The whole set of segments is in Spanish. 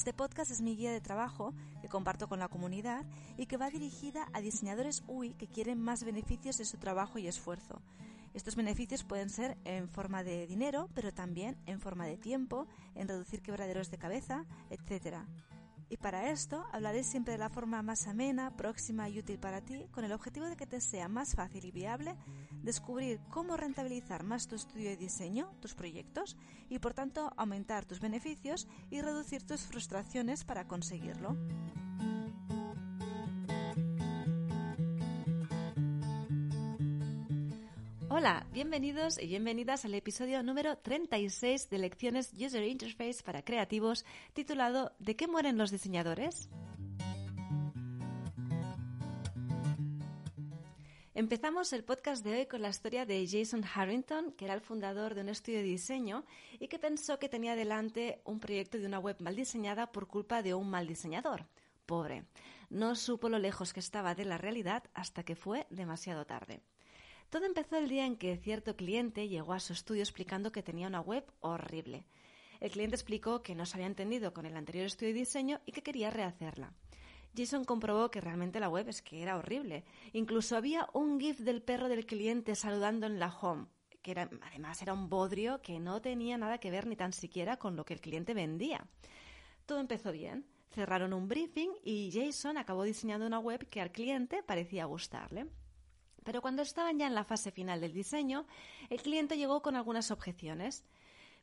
Este podcast es mi guía de trabajo que comparto con la comunidad y que va dirigida a diseñadores UI que quieren más beneficios de su trabajo y esfuerzo. Estos beneficios pueden ser en forma de dinero, pero también en forma de tiempo, en reducir quebraderos de cabeza, etc. Y para esto hablaré siempre de la forma más amena, próxima y útil para ti, con el objetivo de que te sea más fácil y viable descubrir cómo rentabilizar más tu estudio de diseño, tus proyectos, y por tanto aumentar tus beneficios y reducir tus frustraciones para conseguirlo. Hola, bienvenidos y bienvenidas al episodio número 36 de Lecciones User Interface para Creativos titulado ¿De qué mueren los diseñadores? Empezamos el podcast de hoy con la historia de Jason Harrington, que era el fundador de un estudio de diseño y que pensó que tenía delante un proyecto de una web mal diseñada por culpa de un mal diseñador. Pobre. No supo lo lejos que estaba de la realidad hasta que fue demasiado tarde. Todo empezó el día en que cierto cliente llegó a su estudio explicando que tenía una web horrible. El cliente explicó que no se había entendido con el anterior estudio de diseño y que quería rehacerla. Jason comprobó que realmente la web es que era horrible. Incluso había un GIF del perro del cliente saludando en la home, que era, además era un bodrio que no tenía nada que ver ni tan siquiera con lo que el cliente vendía. Todo empezó bien. Cerraron un briefing y Jason acabó diseñando una web que al cliente parecía gustarle. Pero cuando estaban ya en la fase final del diseño, el cliente llegó con algunas objeciones.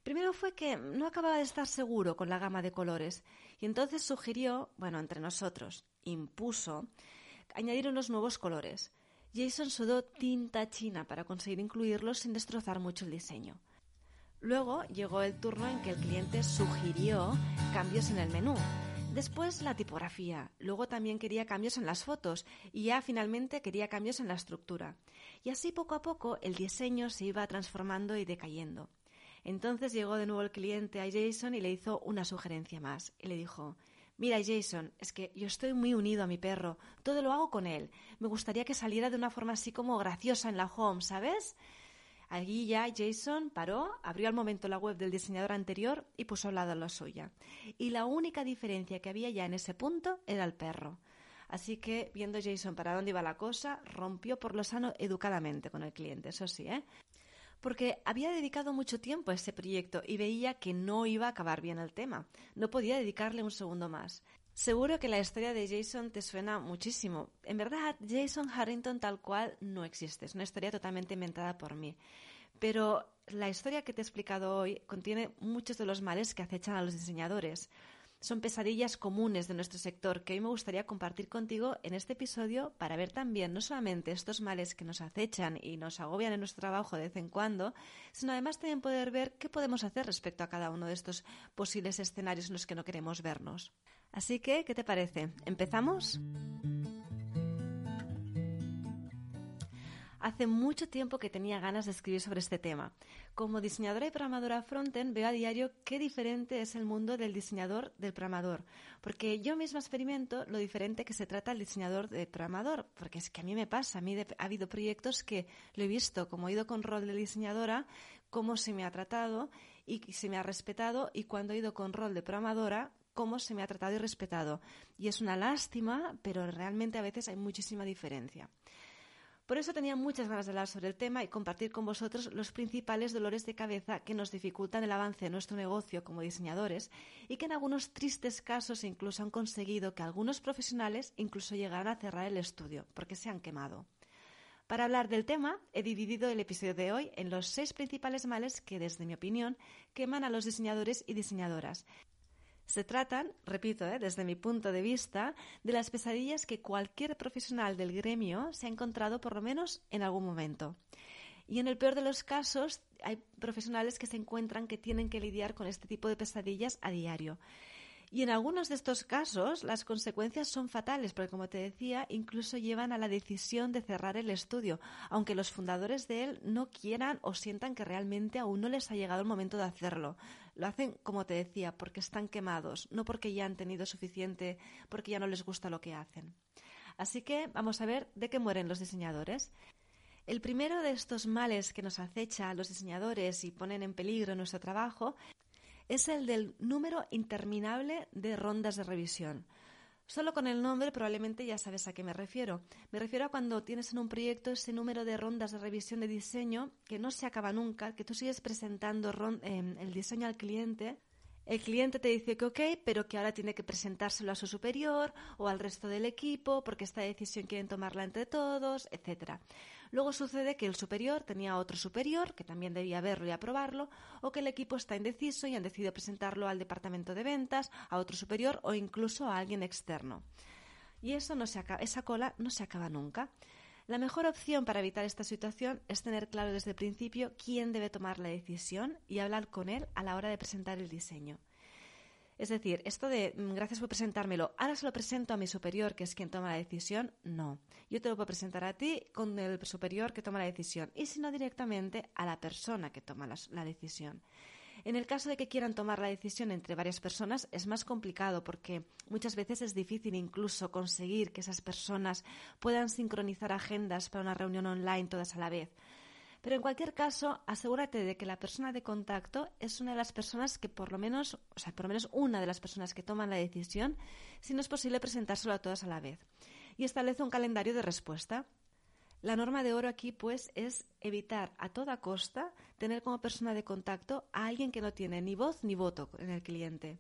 Primero fue que no acababa de estar seguro con la gama de colores y entonces sugirió, bueno, entre nosotros, impuso, añadir unos nuevos colores. Jason sudó tinta china para conseguir incluirlos sin destrozar mucho el diseño. Luego llegó el turno en que el cliente sugirió cambios en el menú. Después la tipografía, luego también quería cambios en las fotos y ya finalmente quería cambios en la estructura. Y así poco a poco el diseño se iba transformando y decayendo. Entonces llegó de nuevo el cliente a Jason y le hizo una sugerencia más y le dijo Mira, Jason, es que yo estoy muy unido a mi perro, todo lo hago con él. Me gustaría que saliera de una forma así como graciosa en la home, ¿sabes? Allí ya Jason paró, abrió al momento la web del diseñador anterior y puso al lado la suya. Y la única diferencia que había ya en ese punto era el perro. Así que, viendo Jason para dónde iba la cosa, rompió por lo sano educadamente con el cliente, eso sí, ¿eh? Porque había dedicado mucho tiempo a ese proyecto y veía que no iba a acabar bien el tema. No podía dedicarle un segundo más. Seguro que la historia de Jason te suena muchísimo. En verdad, Jason Harrington tal cual no existe. Es una historia totalmente inventada por mí. Pero la historia que te he explicado hoy contiene muchos de los males que acechan a los diseñadores son pesadillas comunes de nuestro sector que hoy me gustaría compartir contigo en este episodio para ver también no solamente estos males que nos acechan y nos agobian en nuestro trabajo de vez en cuando, sino además también poder ver qué podemos hacer respecto a cada uno de estos posibles escenarios en los que no queremos vernos. Así que, ¿qué te parece? ¿Empezamos? Hace mucho tiempo que tenía ganas de escribir sobre este tema. Como diseñadora y programadora frontend veo a diario qué diferente es el mundo del diseñador del programador, porque yo misma experimento lo diferente que se trata el diseñador de programador, porque es que a mí me pasa, a mí ha habido proyectos que lo he visto, como he ido con rol de diseñadora, cómo se me ha tratado y se me ha respetado, y cuando he ido con rol de programadora, cómo se me ha tratado y respetado. Y es una lástima, pero realmente a veces hay muchísima diferencia. Por eso tenía muchas ganas de hablar sobre el tema y compartir con vosotros los principales dolores de cabeza que nos dificultan el avance de nuestro negocio como diseñadores y que en algunos tristes casos incluso han conseguido que algunos profesionales incluso llegaran a cerrar el estudio porque se han quemado. Para hablar del tema, he dividido el episodio de hoy en los seis principales males que, desde mi opinión, queman a los diseñadores y diseñadoras se tratan, repito, ¿eh? desde mi punto de vista, de las pesadillas que cualquier profesional del gremio se ha encontrado por lo menos en algún momento. Y en el peor de los casos, hay profesionales que se encuentran que tienen que lidiar con este tipo de pesadillas a diario. Y en algunos de estos casos las consecuencias son fatales porque, como te decía, incluso llevan a la decisión de cerrar el estudio, aunque los fundadores de él no quieran o sientan que realmente aún no les ha llegado el momento de hacerlo. Lo hacen, como te decía, porque están quemados, no porque ya han tenido suficiente, porque ya no les gusta lo que hacen. Así que vamos a ver de qué mueren los diseñadores. El primero de estos males que nos acecha a los diseñadores y ponen en peligro nuestro trabajo es el del número interminable de rondas de revisión. Solo con el nombre probablemente ya sabes a qué me refiero. Me refiero a cuando tienes en un proyecto ese número de rondas de revisión de diseño que no se acaba nunca, que tú sigues presentando eh, el diseño al cliente el cliente te dice que ok, pero que ahora tiene que presentárselo a su superior o al resto del equipo porque esta decisión quieren tomarla entre todos, etc. Luego sucede que el superior tenía otro superior que también debía verlo y aprobarlo, o que el equipo está indeciso y han decidido presentarlo al departamento de ventas, a otro superior o incluso a alguien externo. Y eso no se acaba, esa cola no se acaba nunca. La mejor opción para evitar esta situación es tener claro desde el principio quién debe tomar la decisión y hablar con él a la hora de presentar el diseño. Es decir, esto de mm, gracias por presentármelo, ahora se lo presento a mi superior, que es quien toma la decisión, no. Yo te lo puedo presentar a ti con el superior que toma la decisión y si no directamente a la persona que toma la decisión. En el caso de que quieran tomar la decisión entre varias personas es más complicado porque muchas veces es difícil incluso conseguir que esas personas puedan sincronizar agendas para una reunión online todas a la vez. Pero en cualquier caso, asegúrate de que la persona de contacto es una de las personas que por lo menos, o sea, por lo menos una de las personas que toman la decisión, si no es posible presentárselo a todas a la vez. Y establece un calendario de respuesta. La norma de oro aquí, pues, es evitar a toda costa tener como persona de contacto a alguien que no tiene ni voz ni voto en el cliente.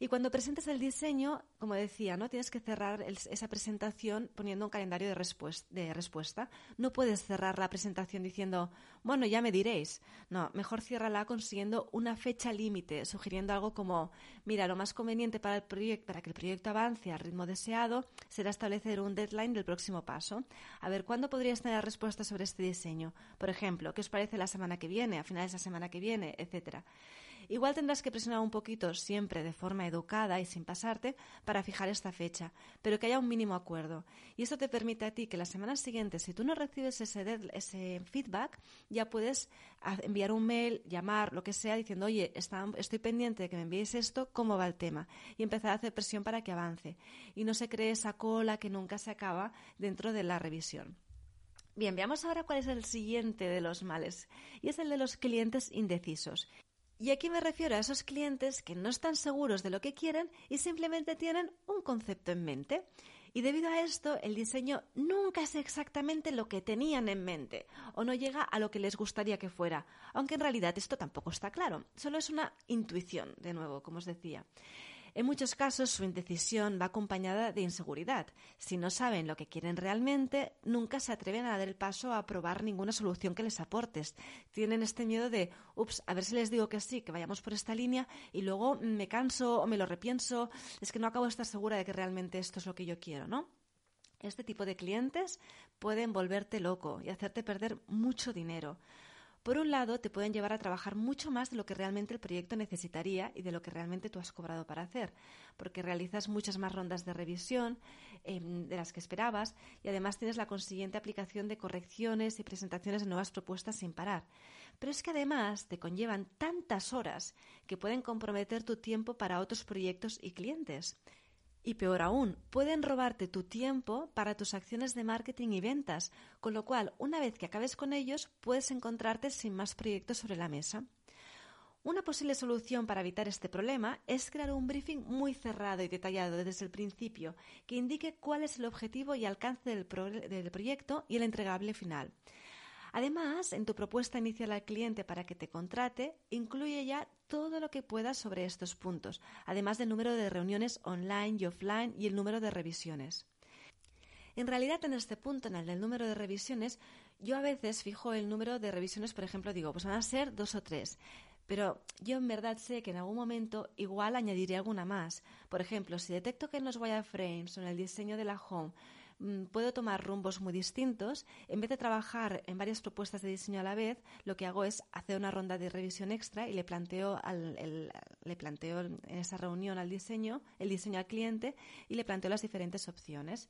Y cuando presentes el diseño, como decía, ¿no? tienes que cerrar esa presentación poniendo un calendario de, respuesta. No puedes cerrar la presentación diciendo, bueno, ya me diréis. No, mejor ciérrala consiguiendo una fecha límite, sugiriendo algo como, mira, lo más conveniente para, el para que el proyecto avance al ritmo deseado será establecer un deadline del próximo paso. A ver, ¿cuándo podrías tener respuesta sobre este diseño? Por ejemplo, ¿qué os parece la semana que viene, a finales de la semana que viene, etcétera? Igual tendrás que presionar un poquito, siempre de forma educada y sin pasarte, para fijar esta fecha, pero que haya un mínimo acuerdo. Y esto te permite a ti que la semana siguiente, si tú no recibes ese, ese feedback, ya puedes enviar un mail, llamar, lo que sea, diciendo, oye, estoy pendiente de que me envíes esto, ¿cómo va el tema? Y empezar a hacer presión para que avance. Y no se cree esa cola que nunca se acaba dentro de la revisión. Bien, veamos ahora cuál es el siguiente de los males, y es el de los clientes indecisos. Y aquí me refiero a esos clientes que no están seguros de lo que quieren y simplemente tienen un concepto en mente. Y debido a esto, el diseño nunca es exactamente lo que tenían en mente o no llega a lo que les gustaría que fuera, aunque en realidad esto tampoco está claro, solo es una intuición, de nuevo, como os decía. En muchos casos su indecisión va acompañada de inseguridad. Si no saben lo que quieren realmente, nunca se atreven a dar el paso a probar ninguna solución que les aportes. Tienen este miedo de, ups, a ver si les digo que sí, que vayamos por esta línea y luego me canso o me lo repienso, es que no acabo de estar segura de que realmente esto es lo que yo quiero, ¿no? Este tipo de clientes pueden volverte loco y hacerte perder mucho dinero. Por un lado, te pueden llevar a trabajar mucho más de lo que realmente el proyecto necesitaría y de lo que realmente tú has cobrado para hacer, porque realizas muchas más rondas de revisión em, de las que esperabas y además tienes la consiguiente aplicación de correcciones y presentaciones de nuevas propuestas sin parar. Pero es que además te conllevan tantas horas que pueden comprometer tu tiempo para otros proyectos y clientes. Y peor aún, pueden robarte tu tiempo para tus acciones de marketing y ventas, con lo cual, una vez que acabes con ellos, puedes encontrarte sin más proyectos sobre la mesa. Una posible solución para evitar este problema es crear un briefing muy cerrado y detallado desde el principio, que indique cuál es el objetivo y alcance del, del proyecto y el entregable final. Además, en tu propuesta inicial al cliente para que te contrate, incluye ya todo lo que puedas sobre estos puntos, además del número de reuniones online y offline y el número de revisiones. En realidad, en este punto, en el del número de revisiones, yo a veces fijo el número de revisiones, por ejemplo, digo, pues van a ser dos o tres. Pero yo en verdad sé que en algún momento igual añadiré alguna más. Por ejemplo, si detecto que en los wireframes o en el diseño de la home puedo tomar rumbos muy distintos. En vez de trabajar en varias propuestas de diseño a la vez, lo que hago es hacer una ronda de revisión extra y le planteo, al, le planteo en esa reunión al diseño, el diseño al cliente y le planteo las diferentes opciones.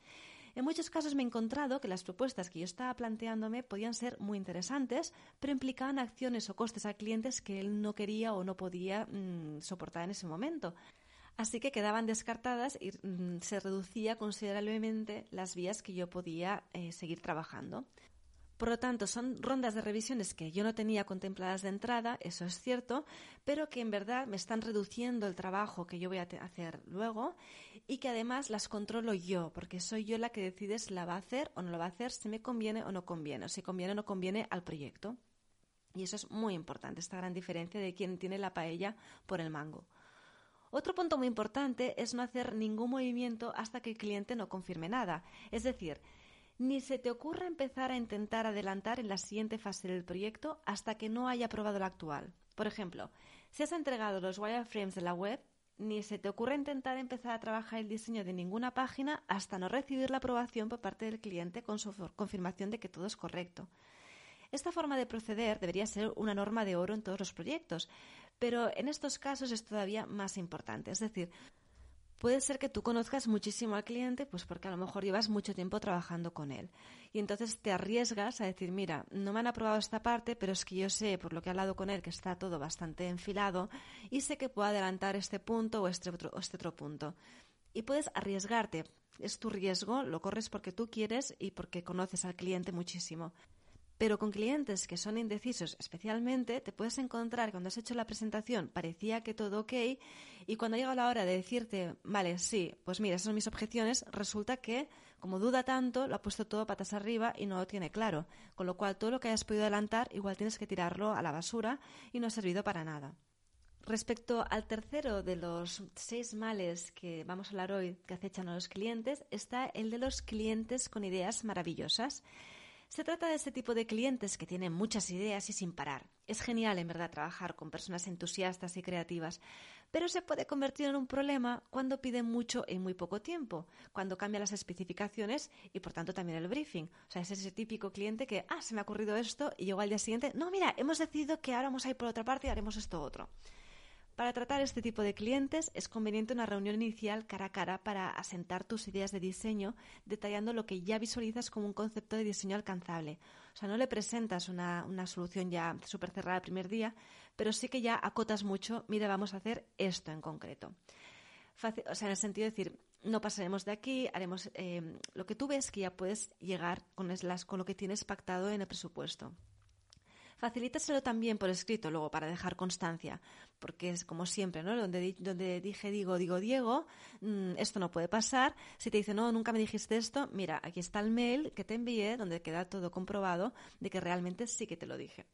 En muchos casos me he encontrado que las propuestas que yo estaba planteándome podían ser muy interesantes, pero implicaban acciones o costes a clientes que él no quería o no podía mm, soportar en ese momento. Así que quedaban descartadas y mm, se reducía considerablemente las vías que yo podía eh, seguir trabajando. Por lo tanto, son rondas de revisiones que yo no tenía contempladas de entrada, eso es cierto, pero que en verdad me están reduciendo el trabajo que yo voy a hacer luego y que además las controlo yo, porque soy yo la que decide si la va a hacer o no la va a hacer, si me conviene o no conviene, o si conviene o no conviene al proyecto. Y eso es muy importante, esta gran diferencia de quien tiene la paella por el mango. Otro punto muy importante es no hacer ningún movimiento hasta que el cliente no confirme nada. Es decir, ni se te ocurra empezar a intentar adelantar en la siguiente fase del proyecto hasta que no haya aprobado el actual. Por ejemplo, si has entregado los wireframes de la web, ni se te ocurra intentar empezar a trabajar el diseño de ninguna página hasta no recibir la aprobación por parte del cliente con su confirmación de que todo es correcto. Esta forma de proceder debería ser una norma de oro en todos los proyectos, pero en estos casos es todavía más importante. Es decir, Puede ser que tú conozcas muchísimo al cliente, pues porque a lo mejor llevas mucho tiempo trabajando con él. Y entonces te arriesgas a decir, mira, no me han aprobado esta parte, pero es que yo sé, por lo que he hablado con él, que está todo bastante enfilado y sé que puedo adelantar este punto o este otro, o este otro punto. Y puedes arriesgarte. Es tu riesgo, lo corres porque tú quieres y porque conoces al cliente muchísimo. Pero con clientes que son indecisos especialmente, te puedes encontrar cuando has hecho la presentación parecía que todo ok y cuando llega la hora de decirte, vale, sí, pues mira, esas son mis objeciones, resulta que como duda tanto, lo ha puesto todo patas arriba y no lo tiene claro. Con lo cual todo lo que hayas podido adelantar igual tienes que tirarlo a la basura y no ha servido para nada. Respecto al tercero de los seis males que vamos a hablar hoy que acechan a los clientes, está el de los clientes con ideas maravillosas. Se trata de ese tipo de clientes que tienen muchas ideas y sin parar. Es genial, en verdad, trabajar con personas entusiastas y creativas, pero se puede convertir en un problema cuando piden mucho en muy poco tiempo, cuando cambian las especificaciones y, por tanto, también el briefing. O sea, es ese típico cliente que, ah, se me ha ocurrido esto y llegó al día siguiente, no, mira, hemos decidido que ahora vamos a ir por otra parte y haremos esto otro. Para tratar este tipo de clientes es conveniente una reunión inicial cara a cara para asentar tus ideas de diseño, detallando lo que ya visualizas como un concepto de diseño alcanzable. O sea, no le presentas una, solución ya súper cerrada el primer día, pero sí que ya acotas mucho, mira, vamos a hacer esto en concreto. o sea, en el sentido de decir, no pasaremos de aquí, haremos eh, lo que tú ves que ya puedes llegar con, con lo que tienes pactado en el presupuesto. Facilítaselo también por escrito luego para dejar constancia, porque es como siempre, ¿no? Donde, donde dije digo, digo Diego, mm, esto no puede pasar. Si te dice, no, nunca me dijiste esto, mira, aquí está el mail que te envié donde queda todo comprobado de que realmente sí que te lo dije.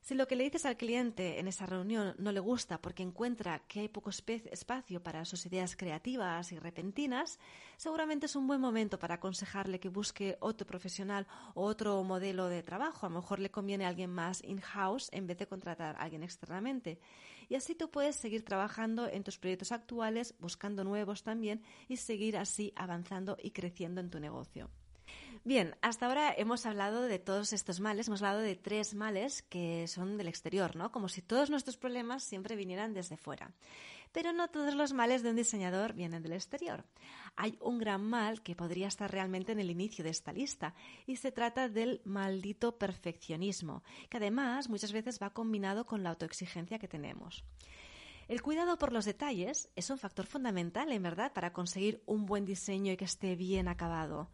Si lo que le dices al cliente en esa reunión no le gusta porque encuentra que hay poco espacio para sus ideas creativas y repentinas, seguramente es un buen momento para aconsejarle que busque otro profesional o otro modelo de trabajo. A lo mejor le conviene alguien más in-house en vez de contratar a alguien externamente. Y así tú puedes seguir trabajando en tus proyectos actuales, buscando nuevos también y seguir así avanzando y creciendo en tu negocio. Bien, hasta ahora hemos hablado de todos estos males, hemos hablado de tres males que son del exterior, ¿no? Como si todos nuestros problemas siempre vinieran desde fuera. Pero no todos los males de un diseñador vienen del exterior. Hay un gran mal que podría estar realmente en el inicio de esta lista y se trata del maldito perfeccionismo, que además muchas veces va combinado con la autoexigencia que tenemos. El cuidado por los detalles es un factor fundamental, en verdad, para conseguir un buen diseño y que esté bien acabado.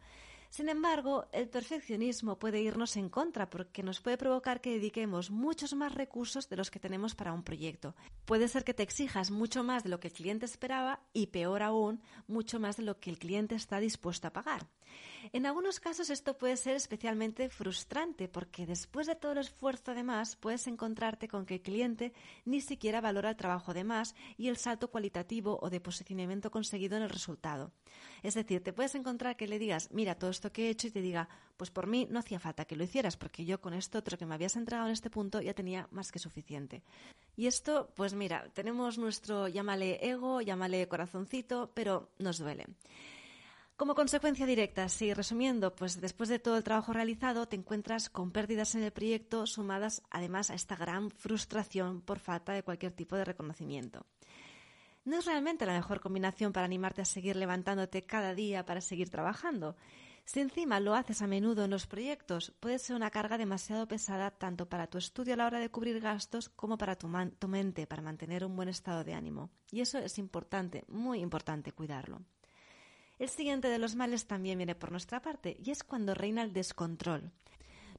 Sin embargo, el perfeccionismo puede irnos en contra porque nos puede provocar que dediquemos muchos más recursos de los que tenemos para un proyecto. Puede ser que te exijas mucho más de lo que el cliente esperaba y, peor aún, mucho más de lo que el cliente está dispuesto a pagar. En algunos casos esto puede ser especialmente frustrante porque después de todo el esfuerzo de más puedes encontrarte con que el cliente ni siquiera valora el trabajo de más y el salto cualitativo o de posicionamiento conseguido en el resultado. Es decir, te puedes encontrar que le digas, mira todo esto que he hecho y te diga, pues por mí no hacía falta que lo hicieras porque yo con esto otro que me habías entregado en este punto ya tenía más que suficiente. Y esto, pues mira, tenemos nuestro llámale ego, llámale corazoncito, pero nos duele. Como consecuencia directa, sí, resumiendo, pues después de todo el trabajo realizado te encuentras con pérdidas en el proyecto sumadas además a esta gran frustración por falta de cualquier tipo de reconocimiento. No es realmente la mejor combinación para animarte a seguir levantándote cada día para seguir trabajando. Si encima lo haces a menudo en los proyectos, puede ser una carga demasiado pesada tanto para tu estudio a la hora de cubrir gastos como para tu, tu mente, para mantener un buen estado de ánimo. Y eso es importante, muy importante cuidarlo. El siguiente de los males también viene por nuestra parte y es cuando reina el descontrol.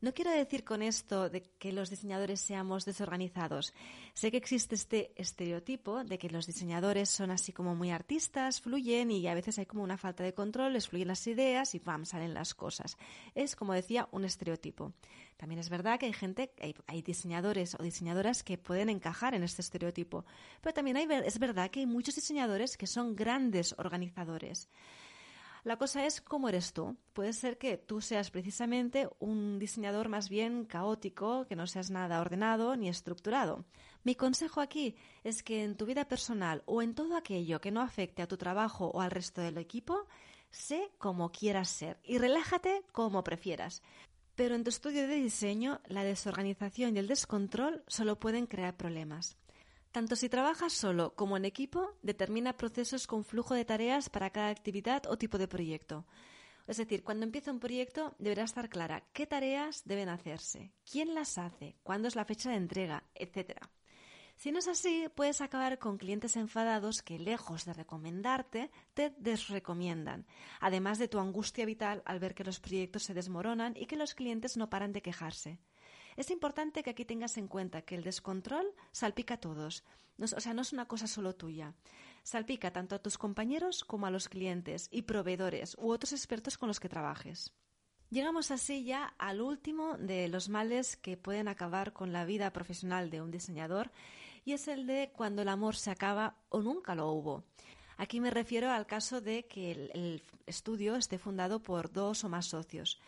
No quiero decir con esto de que los diseñadores seamos desorganizados. Sé que existe este estereotipo de que los diseñadores son así como muy artistas, fluyen y a veces hay como una falta de control, les fluyen las ideas y ¡pam! salen las cosas. Es, como decía, un estereotipo. También es verdad que hay gente, hay, diseñadores o diseñadoras que pueden encajar en este estereotipo. Pero también es verdad que hay muchos diseñadores que son grandes organizadores. La cosa es cómo eres tú. Puede ser que tú seas precisamente un diseñador más bien caótico, que no seas nada ordenado ni estructurado. Mi consejo aquí es que en tu vida personal o en todo aquello que no afecte a tu trabajo o al resto del equipo, sé como quieras ser y relájate como prefieras. Pero en tu estudio de diseño, la desorganización y el descontrol solo pueden crear problemas. Tanto si trabajas solo como en equipo, determina procesos con flujo de tareas para cada actividad o tipo de proyecto. Es decir, cuando empieza un proyecto deberá estar clara qué tareas deben hacerse, quién las hace, cuándo es la fecha de entrega, etc. Si no es así, puedes acabar con clientes enfadados que, lejos de recomendarte, te desrecomiendan, además de tu angustia vital al ver que los proyectos se desmoronan y que los clientes no paran de quejarse. Es importante que aquí tengas en cuenta que el descontrol salpica a todos. o sea, no es una cosa solo tuya. Salpica tanto a tus compañeros como a los clientes y proveedores u otros expertos con los que trabajes. Llegamos así ya al último de los males que pueden acabar con la vida profesional de un diseñador y es el de cuando el amor se acaba o nunca lo hubo. Aquí me refiero al caso de que el estudio esté fundado por dos o más socios.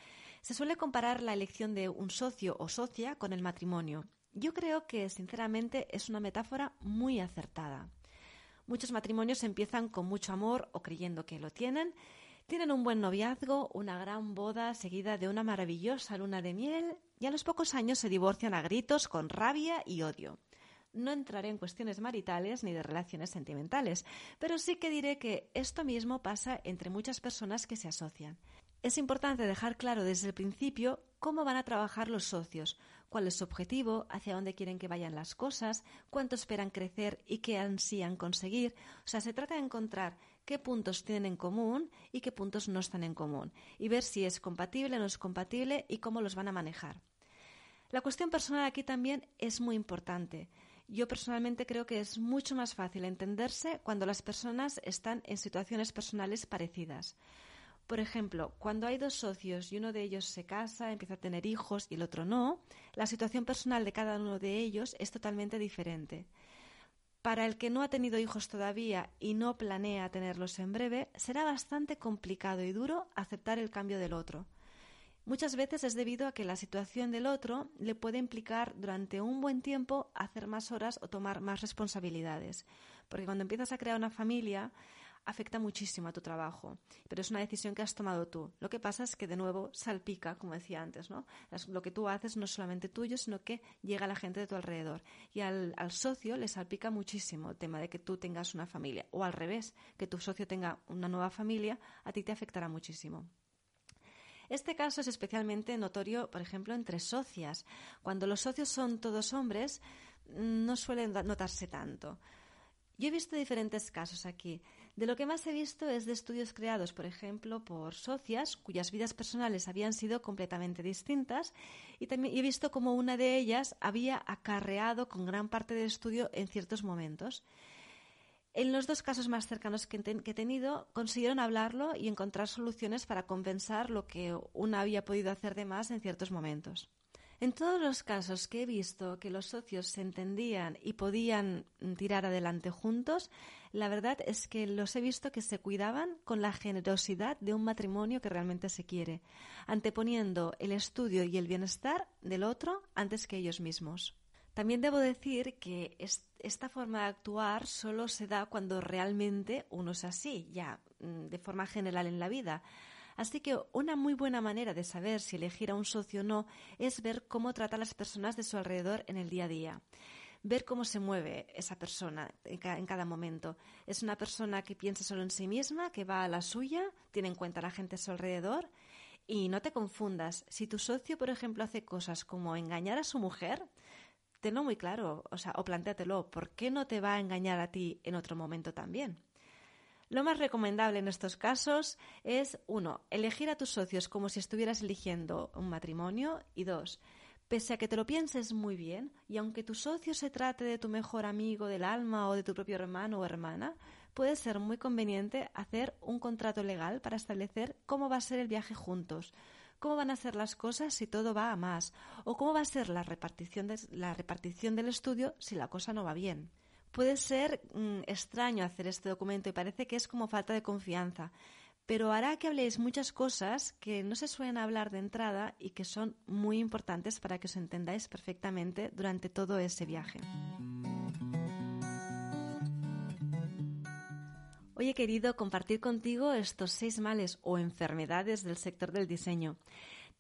Se suele comparar la elección de un socio o socia con el matrimonio. Yo creo que, sinceramente, es una metáfora muy acertada. Muchos matrimonios empiezan con mucho amor o creyendo que lo tienen, tienen un buen noviazgo, una gran boda seguida de una maravillosa luna de miel y a los pocos años se divorcian a gritos con rabia y odio. No entraré en cuestiones maritales ni de relaciones sentimentales, pero sí que diré que esto mismo pasa entre muchas personas que se asocian. Es importante dejar claro desde el principio cómo van a trabajar los socios, cuál es su objetivo, hacia dónde quieren que vayan las cosas, cuánto esperan crecer y qué ansían conseguir. O sea, se trata de encontrar qué puntos tienen en común y qué puntos no están en común y ver si es compatible o no es compatible y cómo los van a manejar. La cuestión personal aquí también es muy importante. Yo personalmente creo que es mucho más fácil entenderse cuando las personas están en situaciones personales parecidas. Por ejemplo, cuando hay dos socios y uno de ellos se casa, empieza a tener hijos y el otro no, la situación personal de cada uno de ellos es totalmente diferente. Para el que no ha tenido hijos todavía y no planea tenerlos en breve, será bastante complicado y duro aceptar el cambio del otro. Muchas veces es debido a que la situación del otro le puede implicar durante un buen tiempo hacer más horas o tomar más responsabilidades. Porque cuando empiezas a crear una familia, afecta muchísimo a tu trabajo, pero es una decisión que has tomado tú. Lo que pasa es que de nuevo salpica, como decía antes, ¿no? Lo que tú haces no es solamente tuyo, sino que llega a la gente de tu alrededor. Y al, al socio le salpica muchísimo el tema de que tú tengas una familia, o al revés, que tu socio tenga una nueva familia, a ti te afectará muchísimo. Este caso es especialmente notorio, por ejemplo, entre socias. Cuando los socios son todos hombres, no suele notarse tanto. Yo he visto diferentes casos aquí. De lo que más he visto es de estudios creados, por ejemplo, por socias cuyas vidas personales habían sido completamente distintas y también he visto como una de ellas había acarreado con gran parte del estudio en ciertos momentos. En los dos casos más cercanos que, he tenido, consiguieron hablarlo y encontrar soluciones para compensar lo que una había podido hacer de más en ciertos momentos. En todos los casos que he visto que los socios se entendían y podían tirar adelante juntos, la verdad es que los he visto que se cuidaban con la generosidad de un matrimonio que realmente se quiere, anteponiendo el estudio y el bienestar del otro antes que ellos mismos. También debo decir que esta forma de actuar solo se da cuando realmente uno es así, ya mm, de forma general en la vida. Así que una muy buena manera de saber si elegir a un socio o no es ver cómo trata a las personas de su alrededor en el día a día. Ver cómo se mueve esa persona en cada momento. ¿Es una persona que piensa solo en sí misma, que va a la suya, tiene en cuenta a la gente a su alrededor? Y no te confundas, si tu socio, por ejemplo, hace cosas como engañar a su mujer, tenlo muy claro, o sea, o plantéatelo, ¿por qué no te va a engañar a ti en otro momento también? Lo más recomendable en estos casos es, uno, elegir a tus socios como si estuvieras eligiendo un matrimonio y dos, pese a que te lo pienses muy bien y aunque tu socio se trate de tu mejor amigo del alma o de tu propio hermano o hermana, puede ser muy conveniente hacer un contrato legal para establecer cómo va a ser el viaje juntos, cómo van a ser las cosas si todo va a más o cómo va a ser la repartición, la repartición del estudio si la cosa no va bien. Puede ser mm, extraño hacer este documento y parece que es como falta de confianza, pero hará que habléis muchas cosas que no se suelen hablar de entrada y que son muy importantes para que os entendáis perfectamente durante todo ese viaje. Hoy he querido compartir contigo estos seis males o enfermedades del sector del diseño.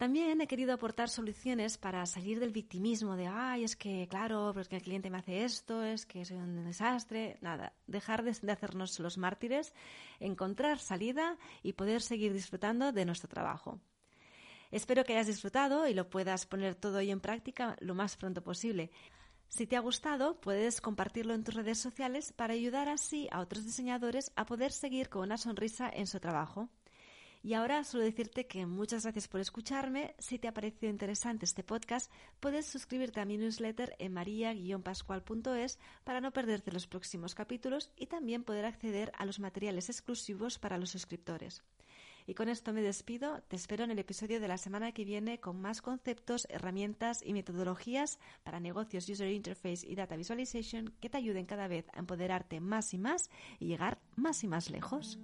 También he querido aportar soluciones para salir del victimismo de, ay, es que, claro, pues que el cliente me hace esto, es que soy un desastre. Nada, dejar de, de hacernos los mártires, encontrar salida y poder seguir disfrutando de nuestro trabajo. Espero que hayas disfrutado y lo puedas poner todo hoy en práctica lo más pronto posible. Si te ha gustado, puedes compartirlo en tus redes sociales para ayudar así a otros diseñadores a poder seguir con una sonrisa en su trabajo. Y ahora solo decirte que muchas gracias por escucharme. Si te ha parecido interesante este podcast, puedes suscribirte a mi newsletter en maria-pascual.es para no perderte los próximos capítulos y también poder acceder a los materiales exclusivos para los suscriptores. Y con esto me despido. Te espero en el episodio de la semana que viene con más conceptos, herramientas y metodologías para negocios, user interface y data visualization que te ayuden cada vez a empoderarte más y más y llegar más y más lejos.